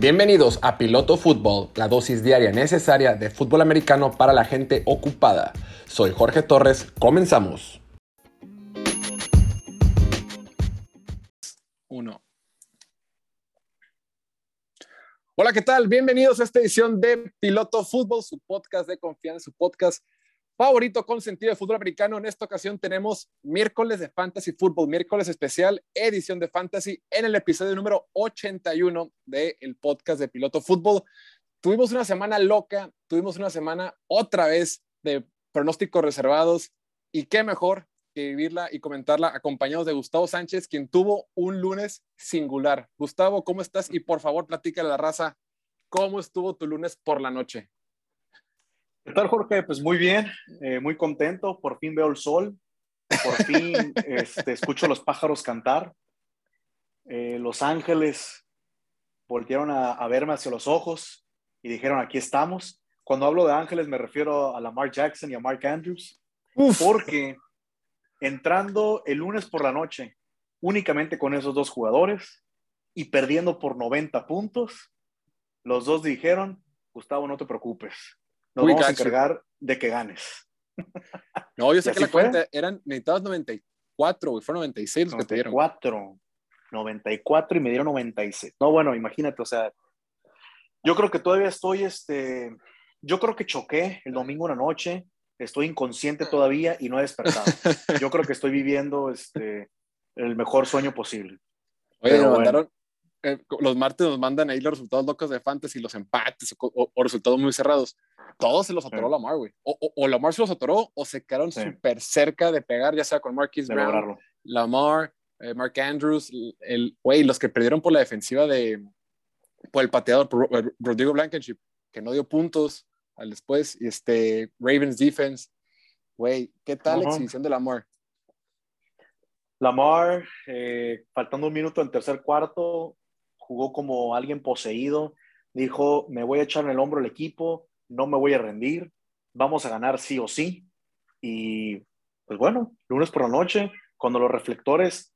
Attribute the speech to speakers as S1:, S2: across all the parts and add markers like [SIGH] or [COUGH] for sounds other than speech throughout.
S1: Bienvenidos a Piloto Fútbol, la dosis diaria necesaria de fútbol americano para la gente ocupada. Soy Jorge Torres, comenzamos. Uno. Hola, ¿qué tal? Bienvenidos a esta edición de Piloto Fútbol, su podcast de confianza, su podcast favorito con sentido de fútbol americano. En esta ocasión tenemos miércoles de Fantasy Football, miércoles especial, edición de Fantasy en el episodio número 81 del podcast de Piloto Fútbol. Tuvimos una semana loca, tuvimos una semana otra vez de pronósticos reservados y qué mejor que vivirla y comentarla acompañados de Gustavo Sánchez, quien tuvo un lunes singular. Gustavo, ¿cómo estás? Y por favor, platícale a la raza, ¿cómo estuvo tu lunes por la noche?
S2: ¿Qué tal, Jorge? Pues muy bien, eh, muy contento. Por fin veo el sol, por fin [LAUGHS] este, escucho los pájaros cantar. Eh, los ángeles volvieron a, verme hacia los ojos y dijeron, aquí estamos. Cuando hablo de ángeles me refiero a Lamar Jackson y a Mark Andrews, porque entrando el lunes por la noche únicamente con esos dos jugadores y perdiendo por 90 puntos, los dos dijeron, Gustavo, no te preocupes, nos vamos a encargar de que ganes. [LAUGHS]
S1: No, yo sé que la cuenta eran necesitados 94, güey, fueron 96 los 94, que te dieron.
S2: 94, 94 y me dieron 96. No, bueno, imagínate, o sea, yo creo que todavía estoy, este, yo creo que choqué el domingo en la noche, estoy inconsciente todavía y no he despertado. [LAUGHS] Yo creo que estoy viviendo, este, el mejor sueño posible.
S1: Oye, me mandaron, eh, los martes nos mandan ahí los resultados locos de fantasy, los empates o, resultados muy cerrados. Todos se los atoró Lamar, güey. O, o, Lamar se los atoró o se quedaron súper cerca de pegar, ya sea con Marquis Brown, Lamar, eh, Mark Andrews, el, güey, los que perdieron por la defensiva de, por el pateador, por eh, Rodrigo Blankenship, que no dio puntos al después, y este, Ravens defense. Güey, ¿qué tal la exhibición de Lamar?
S2: Lamar, faltando un minuto en tercer cuarto, jugó como alguien poseído, dijo, me voy a echar en el hombro el equipo, no me voy a rendir, vamos a ganar sí o sí. Y pues bueno, lunes por la noche, cuando los reflectores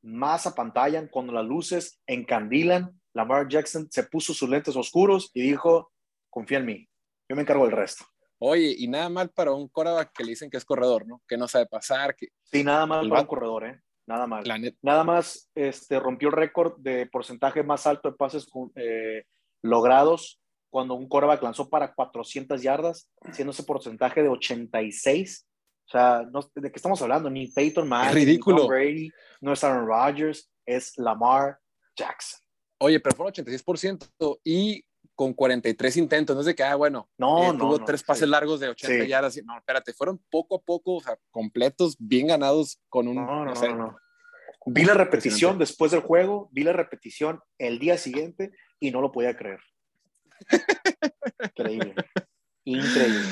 S2: más apantallan, cuando las luces encandilan, Lamar Jackson se puso sus lentes oscuros y dijo, confía en mí, yo me encargo del resto.
S1: Oye, y nada mal para un coreback que le dicen que es corredor, ¿no? Que no sabe pasar. Que...
S2: Sí, nada mal para un corredor, ¿eh? Nada más. Nada más este, rompió el récord de porcentaje más alto de pases eh, logrados cuando un quarterback lanzó para 400 yardas, siendo ese porcentaje de 86. O sea, ¿de qué estamos hablando? Ni Peyton Manning,
S1: ridículo.
S2: ni Tom Brady, no es Aaron Rodgers, es Lamar Jackson.
S1: Oye, pero fue 86% y con 43 intentos, no de que, ah, bueno, no, eh, tuvo tres pases largos de 80 yardas. No, espérate, fueron poco a poco, o sea, completos, bien ganados con un. No, no, no,
S2: Vi la repetición después del juego, vi la repetición el día siguiente y no lo podía creer. Increíble. Increíble.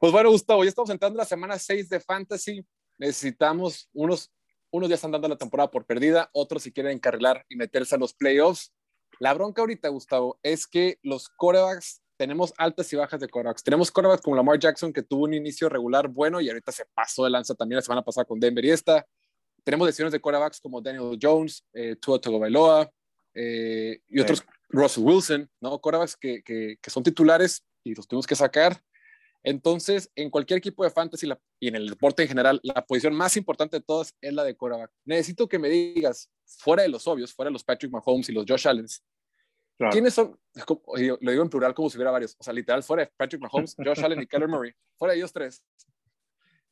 S1: Pues bueno, Gustavo, ya estamos entrando en la semana 6 de Fantasy. Necesitamos unos, unos ya están dando la temporada por perdida, otros si quieren encarrilar y meterse a los playoffs. La bronca ahorita, Gustavo, es que los corebacks, tenemos altas y bajas de corebacks. Tenemos corebacks como Lamar Jackson, que tuvo un inicio regular bueno y ahorita se pasó de lanza también la semana pasada con Denver y esta. Tenemos decisiones de corebacks como Daniel Jones, eh, Tua Tagovailoa eh, y otros, Russell Wilson, ¿no? Corebacks que, que, son titulares y los tenemos que sacar. Entonces, en cualquier equipo de fantasy y en el deporte en general, la posición más importante de todas es la de coreback. Necesito que me digas, fuera de los obvios, fuera de los Patrick Mahomes y los Josh Allen, ¿Quiénes son? Lo digo en plural como si hubiera varios. O sea, literal, fuera de Patrick Mahomes, Josh Allen y Keller Murray. Fuera de ellos tres.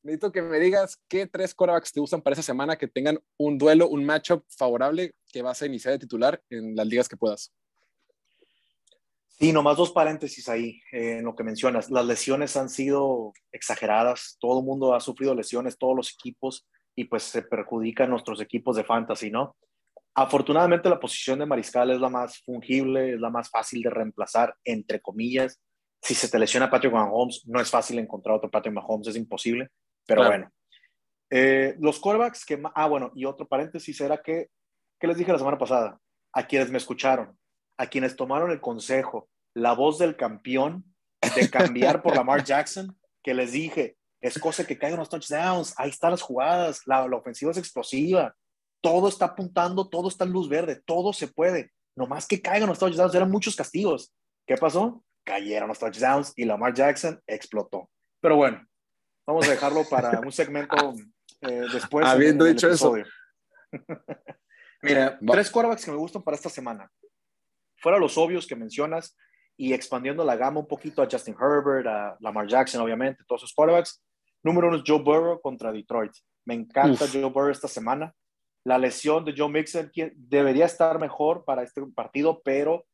S1: Necesito que me digas qué tres quarterbacks te usan para esa semana que tengan un duelo, un matchup favorable que vas a iniciar de titular en las ligas que puedas.
S2: Sí, nomás dos paréntesis ahí eh, en lo que mencionas. Las lesiones han sido exageradas. Todo el mundo ha sufrido lesiones, todos los equipos, y pues se perjudican nuestros equipos de fantasy, ¿no? Afortunadamente la posición de mariscal es la más fungible, es la más fácil de reemplazar, entre comillas. Si se te lesiona Patrick Mahomes, no es fácil encontrar otro Patrick Mahomes, es imposible, pero bueno. Eh, los quarterbacks que... Ah, bueno, y otro paréntesis era que, ¿qué les dije la semana pasada? A quienes me escucharon, a quienes tomaron el consejo, la voz del campeón de cambiar por Lamar Jackson, que les dije, es cosa que caigan los touchdowns, ahí están las jugadas, la, la ofensiva es explosiva, todo está apuntando, todo está en luz verde, todo se puede. nomás que caigan los touchdowns, eran muchos castigos. ¿Qué pasó? Cayeron los touchdowns y Lamar Jackson explotó. Pero bueno, vamos a dejarlo para un segmento eh, después.
S1: Habiendo dicho eso. [LAUGHS]
S2: Mira, tres quarterbacks que me gustan para esta semana. Fuera los obvios que mencionas y expandiendo la gama un poquito a Justin Herbert, a Lamar Jackson, obviamente, todos esos quarterbacks. Número uno es Joe Burrow contra Detroit. Me encanta Joe Burrow esta semana. La lesión de Joe Mixon debería estar mejor para este partido, pero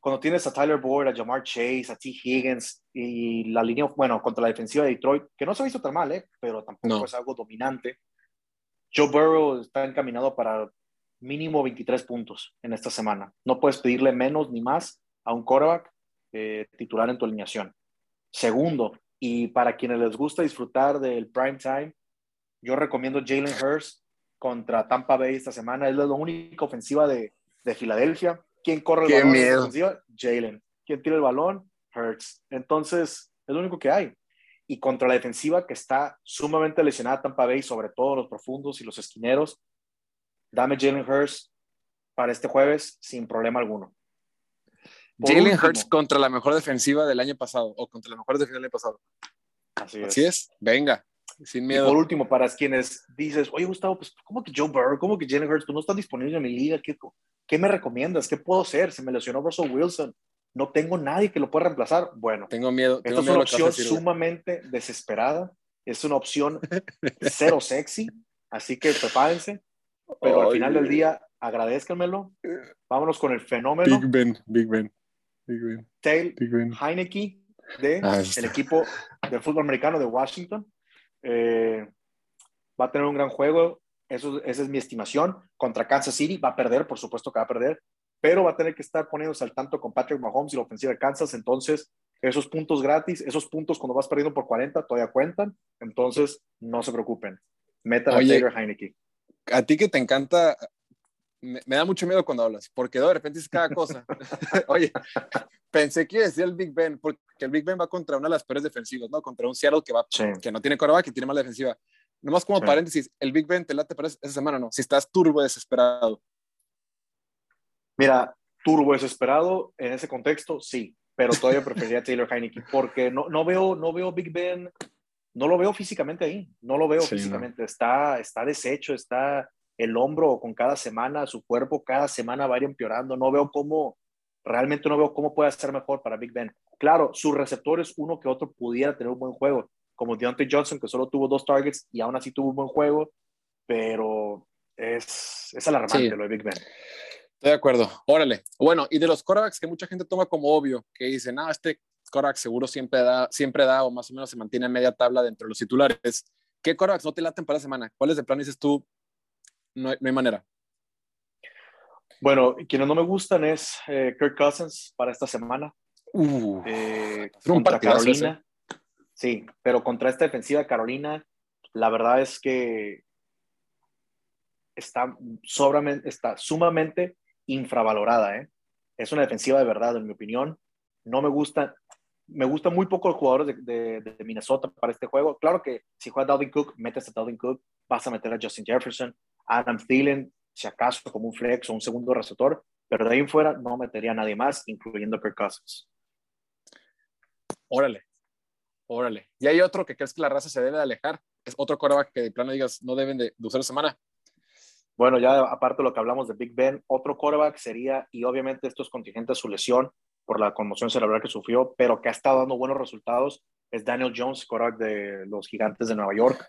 S2: cuando tienes a Tyler Boyd, a Jamar Chase, a T. Higgins y la línea, bueno, contra la defensiva de Detroit, que no se ha visto tan mal, ¿eh? pero tampoco es algo dominante. Joe Burrow está encaminado para mínimo 23 puntos en esta semana. No puedes pedirle menos ni más a un quarterback eh, titular en tu alineación. Segundo, y para quienes les gusta disfrutar del prime time, yo recomiendo Jalen Hurst contra Tampa Bay esta semana. Es la única ofensiva de, de Filadelfia. ¿Quién corre el
S1: Qué
S2: balón?
S1: miedo.
S2: Jalen. ¿Quién tira el balón? Hurts. Entonces, es lo único que hay. Y contra la defensiva que está sumamente lesionada Tampa Bay, sobre todo los profundos y los esquineros, dame Jalen Hurts para este jueves sin problema alguno.
S1: Por Jalen último, Hurts contra la mejor defensiva del año pasado o contra la mejor defensiva del año pasado.
S2: Así es.
S1: Así es. Venga, sin miedo.
S2: Y por último, para quienes dices, oye Gustavo, pues ¿cómo que Joe Burrow? ¿Cómo que Jalen Hurts? Pues no están disponibles en mi liga. ¿Qué, ¿Qué me recomiendas? ¿Qué puedo hacer? Se me lesionó Russell Wilson. No tengo nadie que lo pueda reemplazar. Bueno,
S1: tengo miedo. Tengo
S2: esta
S1: miedo
S2: es una opción sumamente desesperada. Es una opción [LAUGHS] cero sexy. Así que prepárense. Pero al final del día, agradezcanmelo. Vámonos con el fenómeno.
S1: Big Ben, Big Ben. Big Ben.
S2: Tail
S1: Big Ben.
S2: Heineke de el equipo del fútbol americano de Washington. Eh, va a tener un gran juego. Eso, esa es mi estimación. Contra Kansas City va a perder, por supuesto que va a perder, pero va a tener que estar poniéndose al tanto con Patrick Mahomes y la ofensiva de Kansas. Entonces, esos puntos gratis, esos puntos cuando vas perdiendo por 40 todavía cuentan. Entonces, no se preocupen. Metan
S1: Oye,
S2: a Taylor Heineke.
S1: A ti que te encanta, me, me, da mucho miedo cuando hablas, porque de repente es cada cosa. [LAUGHS] Oye, pensé que iba a decir el Big Ben, porque el Big Ben va contra una de las peores defensivas, ¿no? Contra un Seattle que, va,
S2: Sí.
S1: que no tiene coreback, que tiene mala defensiva. Nomás como
S2: Sí.
S1: paréntesis, el Big Ben te late para esa semana, ¿no? Si estás turbo desesperado.
S2: Mira, turbo desesperado en ese contexto, sí, pero todavía preferiría a Taylor Heineke porque no, no, veo, no veo Big Ben, no lo veo físicamente ahí, no lo veo
S1: Sí,
S2: físicamente, está, está deshecho, está el hombro con cada semana, su cuerpo cada semana va a ir empeorando, no veo cómo, realmente no veo cómo puede ser mejor para Big Ben. Claro, sus receptores, uno que otro pudiera tener un buen juego, como Deontay Johnson, que solo tuvo dos targets y aún así tuvo un buen juego, pero es, es alarmante
S1: Sí.
S2: lo de Big Ben.
S1: Estoy de acuerdo. Órale. Bueno, y de los corebacks que mucha gente toma como obvio, que dicen, ah, este coreback seguro siempre da, siempre da o más o menos se mantiene en media tabla dentro de los titulares. ¿Qué corebacks no te laten para la semana? ¿Cuáles de plano dices tú? No hay, no hay manera.
S2: Bueno, quienes no me gustan es eh, Kirk Cousins para esta semana.
S1: Uh,
S2: Eh, contra Carolina. Sí, pero contra esta defensiva de Carolina, la verdad es que está, sobramente, está sumamente infravalorada. ¿eh? Es una defensiva de verdad, en mi opinión. No me gusta, me gusta muy poco los jugadores de, de, de Minnesota para este juego. Claro que si juega Dalvin Cook, metes a Dalvin Cook, vas a meter a Justin Jefferson, Adam Thielen, si acaso como un flex o un segundo receptor, pero de ahí en fuera no metería a nadie más, incluyendo Kirk Cousins.
S1: órale. Órale. Y hay otro que crees que la raza se debe de alejar. Es otro coreback que de plano digas no deben de, de usar la semana.
S2: Bueno, ya aparte de lo que hablamos de Big Ben, otro quarterback sería, y obviamente esto es contingente a su lesión por la conmoción cerebral que sufrió, pero que ha estado dando buenos resultados, es Daniel Jones, quarterback de los Gigantes de Nueva York.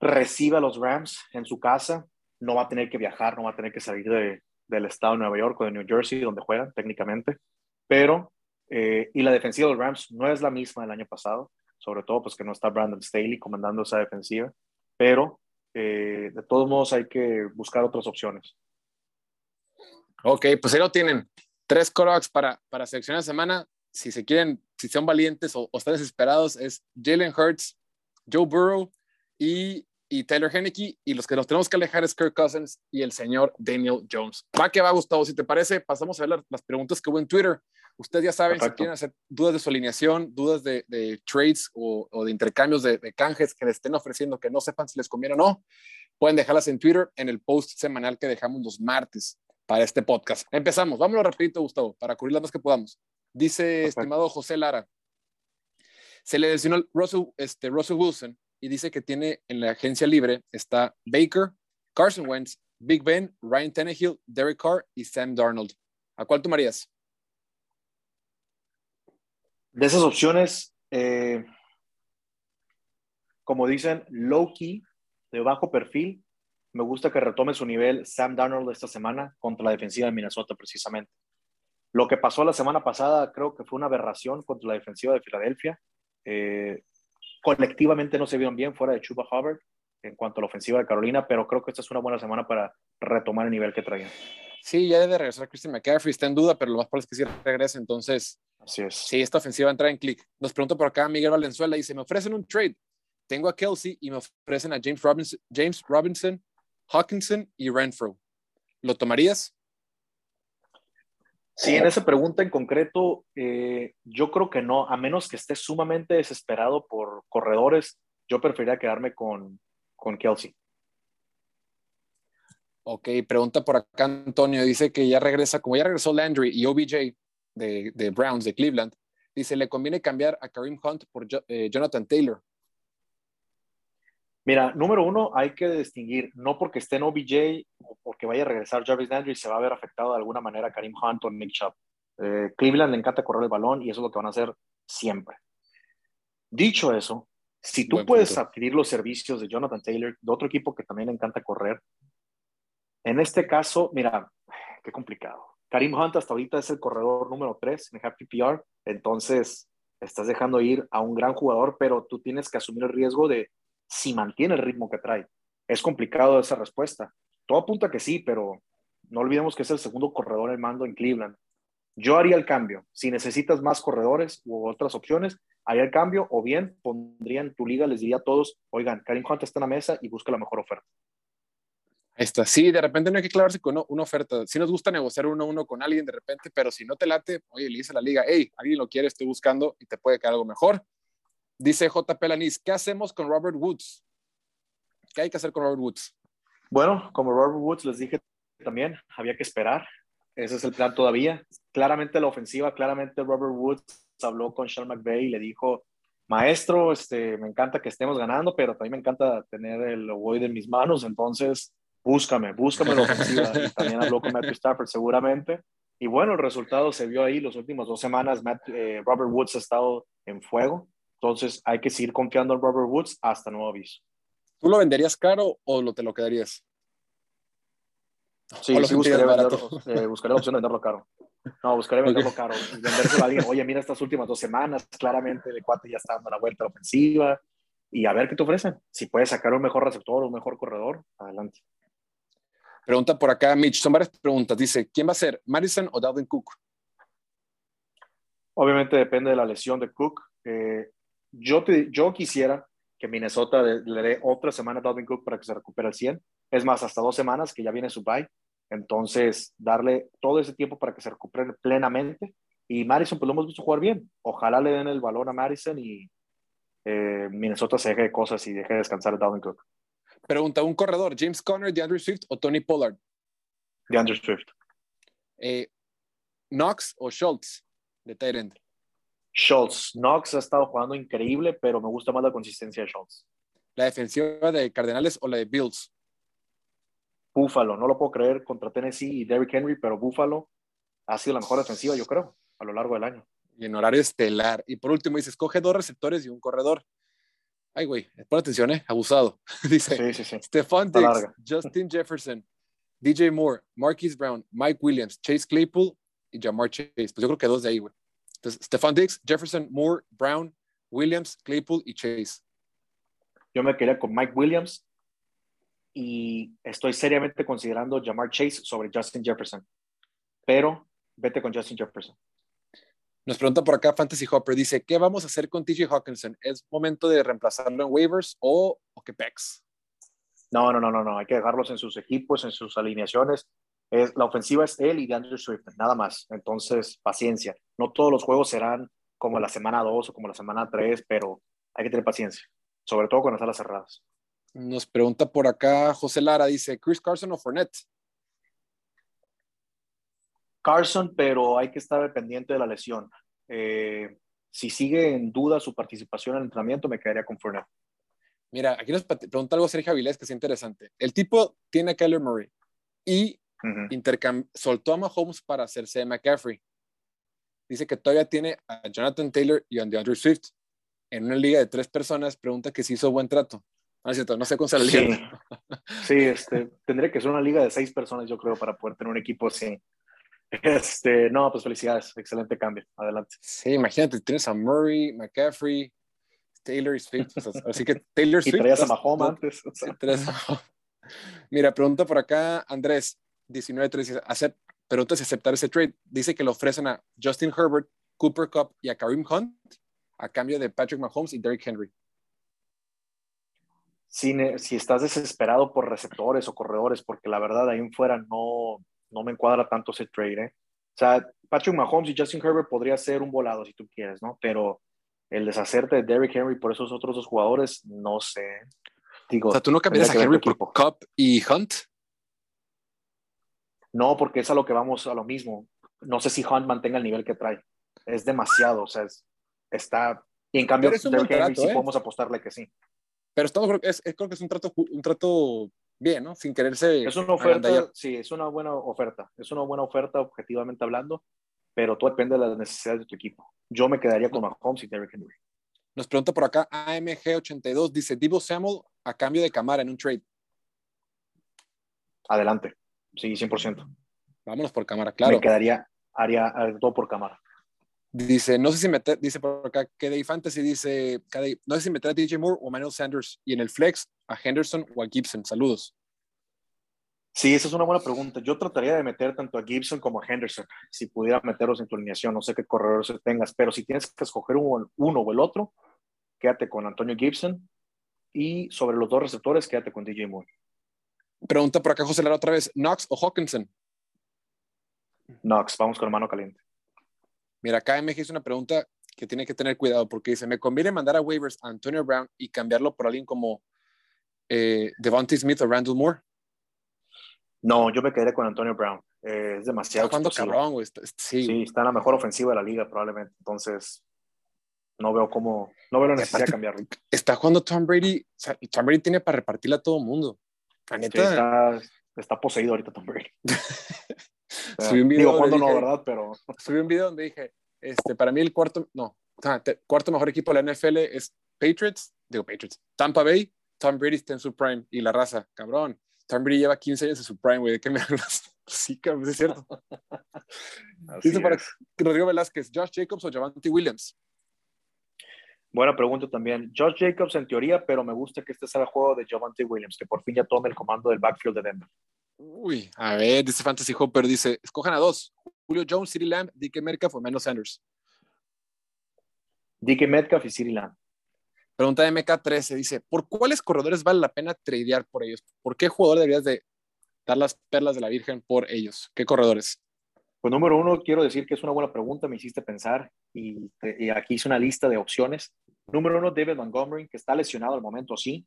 S2: Recibe a los Rams en su casa, no va a tener que viajar, no va a tener que salir de, del estado de Nueva York o de New Jersey, donde juegan técnicamente, pero, eh, y la defensiva de los Rams no es la misma del año pasado, sobre todo pues que no está Brandon Staley comandando esa defensiva, pero eh, de todos modos hay que buscar otras opciones.
S1: Ok, pues ahí lo tienen. Tres corebacks para, para seleccionar semana. Si se quieren, si son valientes o, o están desesperados, es Jalen Hurts, Joe Burrow y, y Taylor Henneke. Y los que nos tenemos que alejar es Kirk Cousins y el señor Daniel Jones. Va que va, Gustavo. Si te parece, pasamos a ver las preguntas que hubo en Twitter. Ustedes ya saben,
S2: Perfecto.
S1: si quieren hacer dudas de su alineación, dudas de, de trades o, o, de intercambios de, de, canjes que les estén ofreciendo que no sepan si les conviene o no, pueden dejarlas en Twitter en el post semanal que dejamos los martes. Para este podcast. Empezamos, vámonos rapidito, Gustavo, para cubrir las más que podamos. Dice, estimado José Lara, se le lesionó Russell, este, Russell Wilson y dice que tiene en la agencia libre está Baker, Carson Wentz, Big Ben, Ryan Tannehill, Derek Carr y Sam Darnold. ¿A cuál tomarías?
S2: De esas opciones, eh, como dicen, low key, de bajo perfil, me gusta que retome su nivel Sam Darnold esta semana contra la defensiva de Minnesota, precisamente. Lo que pasó la semana pasada creo que fue una aberración contra la defensiva de Filadelfia. Eh, colectivamente no se vieron bien fuera de Chuba Hubbard en cuanto a la ofensiva de Carolina, pero creo que esta es una buena semana para retomar el nivel que traían.
S1: Sí, ya debe regresar Christian McCaffrey, está en duda, pero lo más probable es que sí regrese, entonces.
S2: Así es.
S1: Sí, esta ofensiva entra en clic. Nos pregunta por acá Miguel Valenzuela, dice, me ofrecen un trade. Tengo a Kelsey y me ofrecen a James Robinson, James Robinson Hawkinson y Renfro. ¿Lo tomarías?
S2: Sí, en esa pregunta en concreto, eh, yo creo que no, a menos que esté sumamente desesperado por corredores, yo preferiría quedarme con, con Kelsey.
S1: Ok, pregunta por acá Antonio, dice que ya regresa, como ya regresó Landry y OBJ de, de Browns, de Cleveland, dice, le conviene cambiar a Kareem Hunt por eh, Jonathan Taylor.
S2: Mira, número uno, hay que distinguir, no porque esté en OBJ o porque vaya a regresar Jarvis Landry, se va a ver afectado de alguna manera Karim Hunt o Nick Chubb. Eh, Cleveland le encanta correr el balón y eso es lo que van a hacer siempre. Dicho eso, si tú puedes adquirir los servicios de Jonathan Taylor, de otro equipo que también le encanta correr, en este caso, mira, qué complicado. Karim Hunt hasta ahorita es el corredor número 3 en Happy PR, entonces estás dejando ir a un gran jugador, pero tú tienes que asumir el riesgo de si mantiene el ritmo que trae. Es complicado esa respuesta. Todo apunta que sí, pero no olvidemos que es el segundo corredor en mando en Cleveland. Yo haría el cambio. Si necesitas más corredores u otras opciones, haría el cambio o bien pondría en tu liga, les diría a todos, oigan, Karim Hunt está en la mesa y busca la mejor oferta.
S1: Ahí. Sí, de repente no hay que clavarse con una oferta. Si nos gusta negociar uno a uno con alguien de repente, pero si no te late, oye, le dice la liga, hey, alguien lo quiere, estoy buscando y te puede quedar algo mejor. Dice JP Lanis, ¿qué hacemos con Robert Woods? ¿Qué hay que hacer con Robert Woods?
S2: Bueno, como Robert Woods les dije también, había que esperar. Ese es el plan todavía. Claramente la ofensiva, claramente Robert Woods habló con Sean McVay y le dijo, maestro, este, me encanta que estemos ganando, pero también me encanta tener el Ovoid en mis manos, entonces búscame, búscame la ofensiva. [LAUGHS] y también habló con Matthew Stafford seguramente. Y bueno, el resultado se vio ahí. Las últimas dos semanas, eh, Robert Woods ha estado en fuego. Entonces hay que seguir confiando en Robert Woods hasta nuevo aviso.
S1: ¿Tú lo venderías caro o lo, te lo quedarías?
S2: Sí, sí buscaría, eh, la opción de venderlo caro. No, buscaría venderlo caro. Vendérselo a alguien. Oye, mira estas últimas dos semanas, claramente el cuate ya está dando la vuelta a la ofensiva. Y a ver qué te ofrecen. Si puedes sacar un mejor receptor o un mejor corredor, adelante.
S1: Pregunta por acá, Mitch. Son varias preguntas. Dice, ¿quién va a ser, Madison o Dalvin Cook?
S2: Obviamente depende de la lesión de Cook. Eh, yo, te, yo quisiera que Minnesota le, dé otra semana a Dalvin Cook para que se recupere al 100. Es más, hasta dos semanas que ya viene su bye. Entonces, darle todo ese tiempo para que se recupere plenamente. Y Madison, pues lo hemos visto jugar bien. Ojalá le den el balón a Madison y eh, Minnesota se deje de cosas y deje de descansar a Dalvin Cook.
S1: Pregunta, ¿un corredor? ¿James Conner, DeAndre Swift o Tony Pollard?
S2: DeAndre Swift.
S1: Eh, ¿Knox o Schultz de Tyrant?
S2: Schultz. Knox ha estado jugando increíble, pero me gusta más la consistencia de Schultz.
S1: ¿La defensiva de Cardenales o la de Bills?
S2: Buffalo, no lo puedo creer contra Tennessee y Derrick Henry, pero Buffalo ha sido la mejor defensiva, yo creo, a lo largo del año.
S1: Y en horario estelar. Y por último, dice, escoge dos receptores y un corredor. Ay, güey, pon atención, ¿eh? Abusado. [LAUGHS] dice, sí, sí, sí. Stephon Diggs, Justin Jefferson, DJ Moore, Marquise Brown, Mike Williams, Chase Claypool y Jamar Chase. Pues yo creo que dos de ahí, güey. Stefan Diggs, Jefferson, Moore, Brown, Williams, Claypool y Chase.
S2: Yo me quedé con Mike Williams y estoy seriamente considerando Jamar Chase sobre Justin Jefferson. Pero vete con Justin Jefferson.
S1: Nos pregunta por acá Fantasy Hopper, dice, ¿qué vamos a hacer con TJ Hawkinson? ¿Es momento de reemplazarlo en waivers o, o que pex?
S2: No, no, no, no, no, hay que dejarlos en sus equipos, en sus alineaciones es, la ofensiva es él y DeAndre Swift, nada más. Entonces, paciencia. No todos los juegos serán como la semana 2 o como la semana 3, pero hay que tener paciencia, sobre todo con las salas cerradas.
S1: Nos pregunta por acá José Lara, dice, ¿Chris Carson o Fournette?
S2: Carson, pero hay que estar pendiente de la lesión. Eh, si sigue en duda su participación en el entrenamiento, me quedaría con Fournette.
S1: Mira, aquí nos pregunta algo Sergio Avilés que es interesante. El tipo tiene a Kyler Murray y soltó a Mahomes para hacerse de McCaffrey dice que todavía tiene a Jonathan Taylor y a DeAndre Swift en una liga de tres personas, pregunta que si hizo buen trato. No, es cierto, no sé con la
S2: liga. Sí, [LAUGHS] sí este, tendría que ser una liga de seis personas, yo creo, para poder tener un equipo así. Este, no, pues felicidades, excelente cambio, adelante.
S1: Sí, imagínate, tienes a Murray, McCaffrey, Taylor y Swift, así que Taylor [LAUGHS] Swift.
S2: Y traías a Mahomes no, antes.
S1: Mira, pregunta por acá, Andrés, 19, 3, pero entonces aceptar ese trade. Dice que le ofrecen a Justin Herbert, Cooper Cup y a Karim Hunt a cambio de Patrick Mahomes y Derrick Henry.
S2: Si, estás desesperado por receptores o corredores, porque la verdad ahí en fuera no, no me encuadra tanto ese trade. ¿eh? O sea, Patrick Mahomes y Justin Herbert podría ser un volado si tú quieres, ¿no? Pero el deshacerte de Derrick Henry por esos otros dos jugadores, no sé.
S1: O sea, tú no cambiarías a Henry por Cup y Hunt.
S2: No, porque es a lo que vamos a lo mismo. No sé si Hunt mantenga el nivel que trae. Es demasiado, o sea, está... Y en cambio, Derrick Henry sí ¿eh? podemos apostarle que sí.
S1: Pero estamos, es, creo que es un trato, un trato bien, ¿no? Sin quererse.
S2: Es una oferta, sí, es una buena oferta. Es una buena oferta, objetivamente hablando, pero todo depende de las necesidades de tu equipo. Yo me quedaría con Mahomes y Derrick Henry.
S1: Nos pregunta por acá AMG82, dice Divo Samuel a cambio de Camara en un trade.
S2: Adelante, sí, 100%.
S1: Vámonos por Camara, claro.
S2: Me quedaría, haría todo por Camara.
S1: Dice, no sé si meter, dice por acá, que de Fantasy dice, no sé si meter a DJ Moore o Manuel Sanders y en el flex a Henderson o a Gibson. Saludos.
S2: Sí, esa es una buena pregunta. Yo trataría de meter tanto a Gibson como a Henderson, si pudiera meterlos en tu alineación. No sé qué corredores tengas, pero si tienes que escoger uno, o el otro, quédate con Antonio Gibson. Y sobre los dos receptores, quédate con DJ Moore.
S1: Pregunta por acá, José Lara, otra vez: ¿Knox o Hawkinson?
S2: Knox, vamos con mano caliente.
S1: Mira, acá MG hizo una pregunta que tiene que tener cuidado porque dice: ¿Me conviene mandar a waivers a Antonio Brown y cambiarlo por alguien como eh, Devontae Smith o Randall Moore?
S2: No, yo me quedé con Antonio Brown. Eh, es demasiado.
S1: Está jugando cabrón, güey.
S2: Sí. sí. está en la mejor ofensiva de la liga, probablemente. Entonces, no veo cómo. No veo la necesidad de cambiarlo.
S1: Está jugando Tom Brady. O sea, Tom Brady tiene para repartirle a todo mundo.
S2: está, está, poseído ahorita Tom Brady. [LAUGHS]
S1: subí un video. Digo, cuando no, ¿verdad? Pero. [LAUGHS] Subí un video donde dije: este, para mí, el cuarto. No, cuarto mejor equipo de la NFL es Patriots. Digo, Patriots. Tampa Bay. Tom Brady está en su prime. Y la raza, cabrón. Tom Brady lleva 15 años en su prime, güey. ¿De qué me [LAUGHS] hablas? Sí, cabrón, es cierto. Dice para Rodrigo Velázquez, Josh Jacobs o Javante Williams.
S2: Buena pregunta también. Josh Jacobs en teoría, pero me gusta que este sea el juego de Javante Williams, que por fin ya tome el comando del backfield de Denver.
S1: Uy, a ver, dice Fantasy Hopper, dice, escojan a dos. Julio Jones, City Lamb, DK Metcalf o Menos Sanders.
S2: DK Metcalf y City Lamb.
S1: Pregunta de MK13, dice, ¿por cuáles corredores vale la pena tradear por ellos? ¿Por qué jugador deberías de dar las perlas de la Virgen por ellos? ¿Qué corredores?
S2: Pues número uno, quiero decir que es una buena pregunta, me hiciste pensar y, aquí hice una lista de opciones. Número uno, David Montgomery, que está lesionado al momento, sí,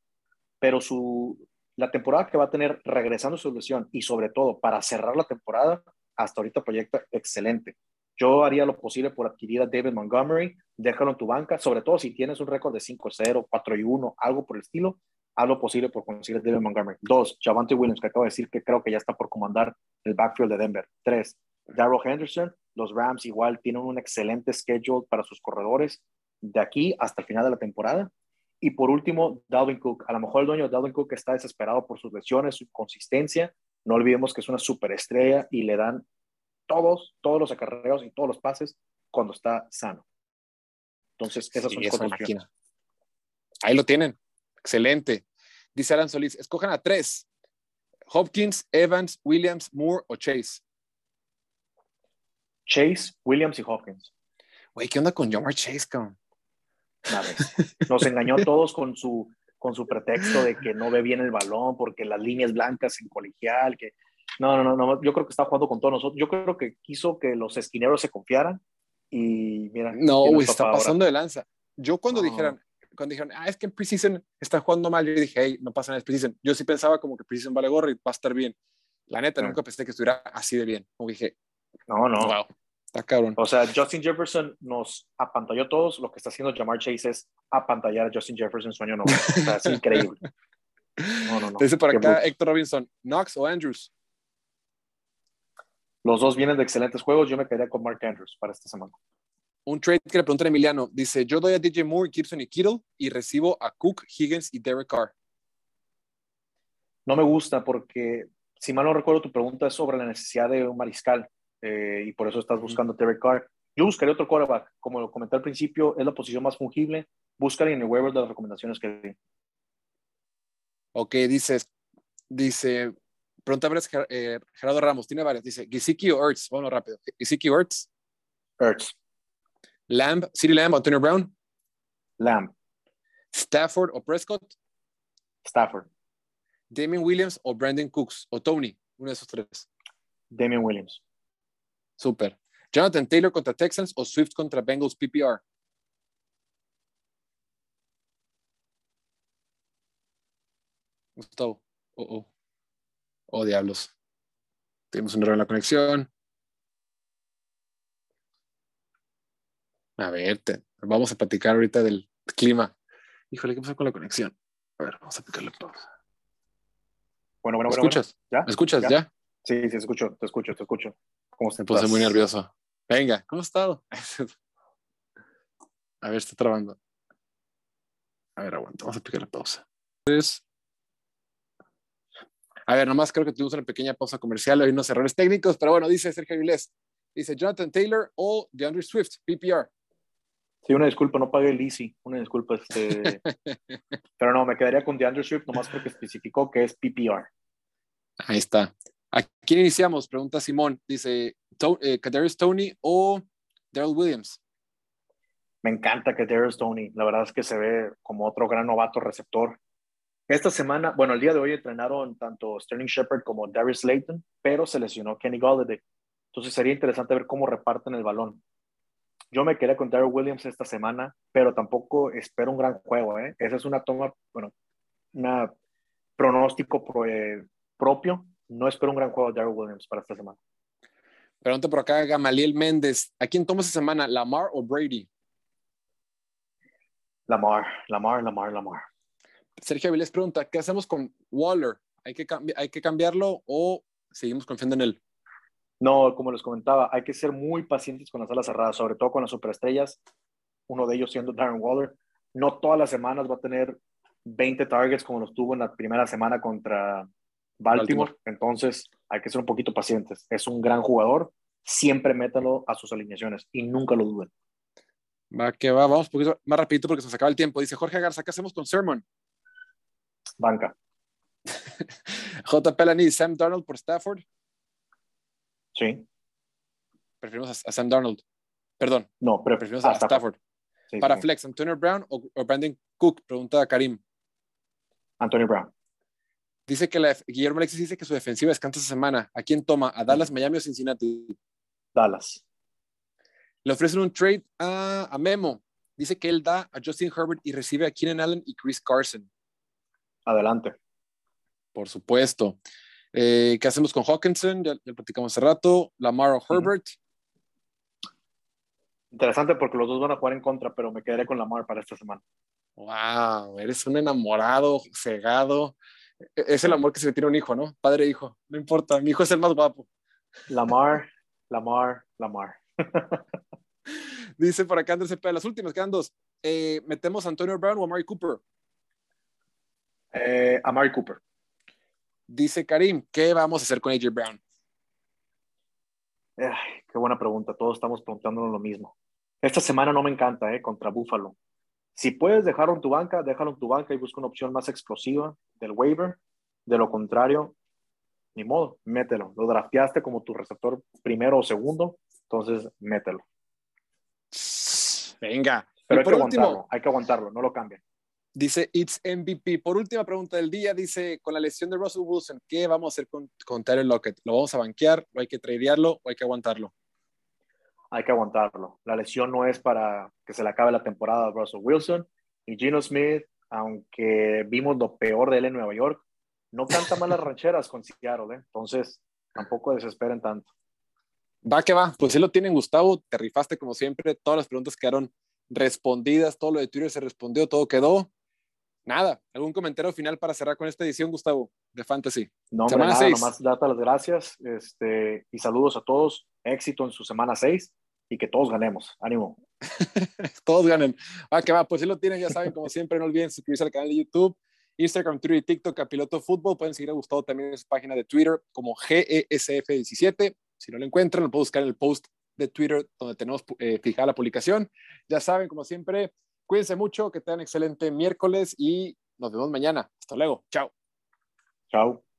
S2: pero su, la temporada que va a tener regresando su lesión y sobre todo para cerrar la temporada, hasta ahorita proyecta excelente. Yo haría lo posible por adquirir a David Montgomery, déjalo en tu banca, sobre todo si tienes un récord de 5-0, 4-1, algo por el estilo, haz lo posible por conseguir a David Montgomery. Dos, Javante Williams, que acabo de decir que creo que ya está por comandar el backfield de Denver. Tres, Darrell Henderson, los Rams igual tienen un excelente schedule para sus corredores de aquí hasta el final de la temporada. Y por último, Dalvin Cook. A lo mejor el dueño de Dalvin Cook está desesperado por sus lesiones, su consistencia. No olvidemos que es una superestrella y le dan todos, todos los acarreos y todos los pases cuando está sano. Entonces, esas son las máquina.
S1: Ahí lo tienen. Excelente. Dice Alan Solís, escojan a tres. Hopkins, Evans, Williams, Moore o Chase.
S2: Chase, Williams y Hopkins.
S1: Güey, ¿qué onda con Jamar Chase, cabrón? [LAUGHS]
S2: Nos engañó a todos con su, con su pretexto de que no ve bien el balón porque las líneas blancas en colegial, que no, no, no, yo creo que está jugando con todos nosotros. Yo creo que quiso que los esquineros se confiaran y mira.
S1: No, güey, está pasando de lanza. Yo cuando dijeron, cuando dijeron, ah, es que en preseason está jugando mal, yo dije, hey, no pasa nada, es preseason. Yo sí pensaba como que preseason vale gorro y va a estar bien. La neta, nunca pensé que estuviera así de bien. Como dije,
S2: No, no.
S1: Wow. Está cabrón.
S2: O sea, Justin Jefferson nos apantalló a todos. Lo que está haciendo Jamar Chase es apantallar a Justin Jefferson sueño no. O sea, es increíble. No, no, no.
S1: Dice por acá. Héctor Robinson, Knox o Andrews.
S2: Los dos vienen de excelentes juegos. Yo me quedé con Mark Andrews para esta semana.
S1: Un trade que le preguntan a Emiliano. Dice, yo doy a DJ Moore, Gibson y Kittle y recibo a Cook, Higgins y Derek Carr.
S2: No me gusta porque, si mal no recuerdo, tu pregunta es sobre la necesidad de un mariscal eh, y por eso estás buscando Derek Carr. Yo buscaría otro quarterback. Como lo comenté al principio, es la posición más fungible. Búscale en el waiver de las recomendaciones que di.
S1: Ok, dice, dice, pregunta a ver, eh, Gerardo Ramos, tiene varias. Dice, Gesicki o Ertz. Bueno, rápido. Gesicki o Ertz.
S2: Ertz,
S1: Lamb, City Lamb, Antonio Brown.
S2: Lamb,
S1: Stafford o Prescott.
S2: Stafford,
S1: Damien Williams o Brandon Cooks o Tony. Uno de esos tres.
S2: Damian Williams,
S1: Súper. Jonathan Taylor contra Texans o Swift contra Bengals PPR. Gustavo. Oh, oh. Oh, diablos. Tenemos un error en la conexión. A ver, te- vamos a platicar ahorita del clima. Híjole, ¿qué pasó con la conexión? A ver, vamos a picarle pausa.
S2: Bueno,
S1: ¿Me
S2: bueno, bueno.
S1: escuchas?
S2: bueno. ¿Ya?
S1: ¿Me escuchas
S2: ¿Ya?
S1: ya?
S2: Sí, sí, te escucho, te escucho, te escucho. ¿Cómo
S1: Me puse muy nervioso. Venga, ¿cómo has estado? [LAUGHS] A ver, está trabando. A ver, aguanta, vamos a picar la pausa. Entonces, a ver, nomás creo que tuvimos una pequeña pausa comercial, hay unos errores técnicos, pero bueno, dice Sergio Avilés. Dice Jonathan Taylor o DeAndre Swift, PPR.
S2: Sí, una disculpa, no pagué el Easy, una disculpa. Este... [LAUGHS] Pero no, me quedaría con DeAndre Swift nomás porque especificó que es PPR.
S1: Ahí está. ¿A quién iniciamos? Pregunta Simón. Dice, eh, Kadarius Tony o Daryl Williams.
S2: Me encanta que Darius Tony, la verdad es que se ve como otro gran novato receptor. Esta semana, bueno, el día de hoy entrenaron tanto Sterling Shepard como Darius Slayton, pero se lesionó Kenny Galladay. Entonces sería interesante ver cómo reparten el balón. Yo me quedé con Daryl Williams esta semana, pero tampoco espero un gran juego. ¿eh? Esa es una toma, bueno, un pronóstico pro- eh, propio. No espero un gran juego de Daryl Williams para esta semana.
S1: Pregunta por acá Gamaliel Méndez. ¿A quién toma esta semana, Lamar o Brady?
S2: Lamar, Lamar, Lamar, Lamar.
S1: Sergio Avilés pregunta, ¿qué hacemos con Waller? ¿Hay que, ¿Hay que cambiarlo o seguimos confiando en él?
S2: No, como les comentaba, hay que ser muy pacientes con las alas cerradas, sobre todo con las superestrellas, uno de ellos siendo Darren Waller. No todas las semanas va a tener 20 targets como los tuvo en la primera semana contra Baltimore.
S1: Baltimore.
S2: Entonces, hay que ser un poquito pacientes. Es un gran jugador, siempre métalo a sus alineaciones y nunca lo duden.
S1: Va que va, vamos un poquito más rapidito porque se nos acaba el tiempo. Dice Jorge Garza, ¿qué hacemos con Sermon?
S2: Banca, [LAUGHS]
S1: J. Pelani, Sam Darnold por Stafford.
S2: sí.
S1: Preferimos a, a Sam Darnold. Perdón,
S2: No, pero
S1: preferimos a, Stafford.
S2: Sí,
S1: Para
S2: sí.
S1: Flex, Antonio Brown o, o Brandon Cook, pregunta a Karim.
S2: Antonio Brown,
S1: Dice que la, Guillermo Alexis dice que su defensiva descansa esta semana. ¿A quién toma? ¿A Dallas, Miami o Cincinnati?
S2: Dallas,
S1: Le ofrecen un trade a, a Memo. Dice que él da a Justin Herbert y recibe a Keenan Allen y Chris Carson.
S2: adelante.
S1: Por supuesto. Eh, ¿Qué hacemos con Hawkinson? Ya, ya lo platicamos hace rato. Lamar o Herbert.
S2: Interesante porque los dos van a jugar en contra, pero me quedaré con Lamar para esta semana.
S1: Wow, eres un enamorado, cegado. E- Es el amor que se le tiene a un hijo, ¿no? Padre e hijo. No importa, mi hijo es el más guapo.
S2: Lamar, Lamar, Lamar. [LAUGHS]
S1: Dice por acá Andrés Cepeda, las últimas, quedan dos. Eh, ¿Metemos a Antonio Brown o a Mari Cooper?
S2: Eh, Amari Cooper.
S1: Dice Karim, ¿qué vamos a hacer con AJ Brown?
S2: Ay, qué buena pregunta. Todos estamos preguntándonos lo mismo. Esta semana no me encanta, ¿eh? Contra Buffalo. Si puedes dejarlo en tu banca, déjalo en tu banca y busca una opción más explosiva del waiver. De lo contrario, ni modo, mételo. Lo drafteaste como tu receptor primero o segundo, entonces mételo.
S1: Venga.
S2: Pero
S1: y
S2: hay que aguantarlo, hay que aguantarlo, no lo cambien.
S1: dice It's MVP. Por última pregunta del día, dice, con la lesión de Russell Wilson, ¿qué vamos a hacer con, con Tyler Lockett? ¿Lo vamos a banquear? ¿O hay que tradearlo? ¿O hay que aguantarlo?
S2: Hay que aguantarlo. La lesión no es para que se le acabe la temporada a Russell Wilson y Gino Smith, aunque vimos lo peor de él en Nueva York, no canta malas [LAUGHS] rancheras con Seattle, ¿eh? entonces tampoco desesperen tanto.
S1: Va que va, pues sí lo tienen, Gustavo. Te rifaste como siempre. Todas las preguntas quedaron respondidas. Todo lo de Twitter se respondió, todo quedó. Nada, ¿algún comentario final para cerrar con esta edición, Gustavo, de Fantasy?
S2: No, hombre, nada, nomás date las gracias este, y saludos a todos. Éxito en su semana 6 y que todos ganemos. Ánimo. [LAUGHS]
S1: todos ganen. Va que va, pues sí lo tienen, ya saben, como siempre, no olviden suscribirse al canal de YouTube Instagram, Twitter y TikTok a Piloto Fútbol. Pueden seguir a Gustavo también en su página de Twitter como GESF17. Si no lo encuentran, lo pueden buscar en el post de Twitter donde tenemos eh, fijada la publicación. Ya saben, como siempre, cuídense mucho, que tengan excelente miércoles y nos vemos mañana. Hasta luego. Chao.
S2: Chao.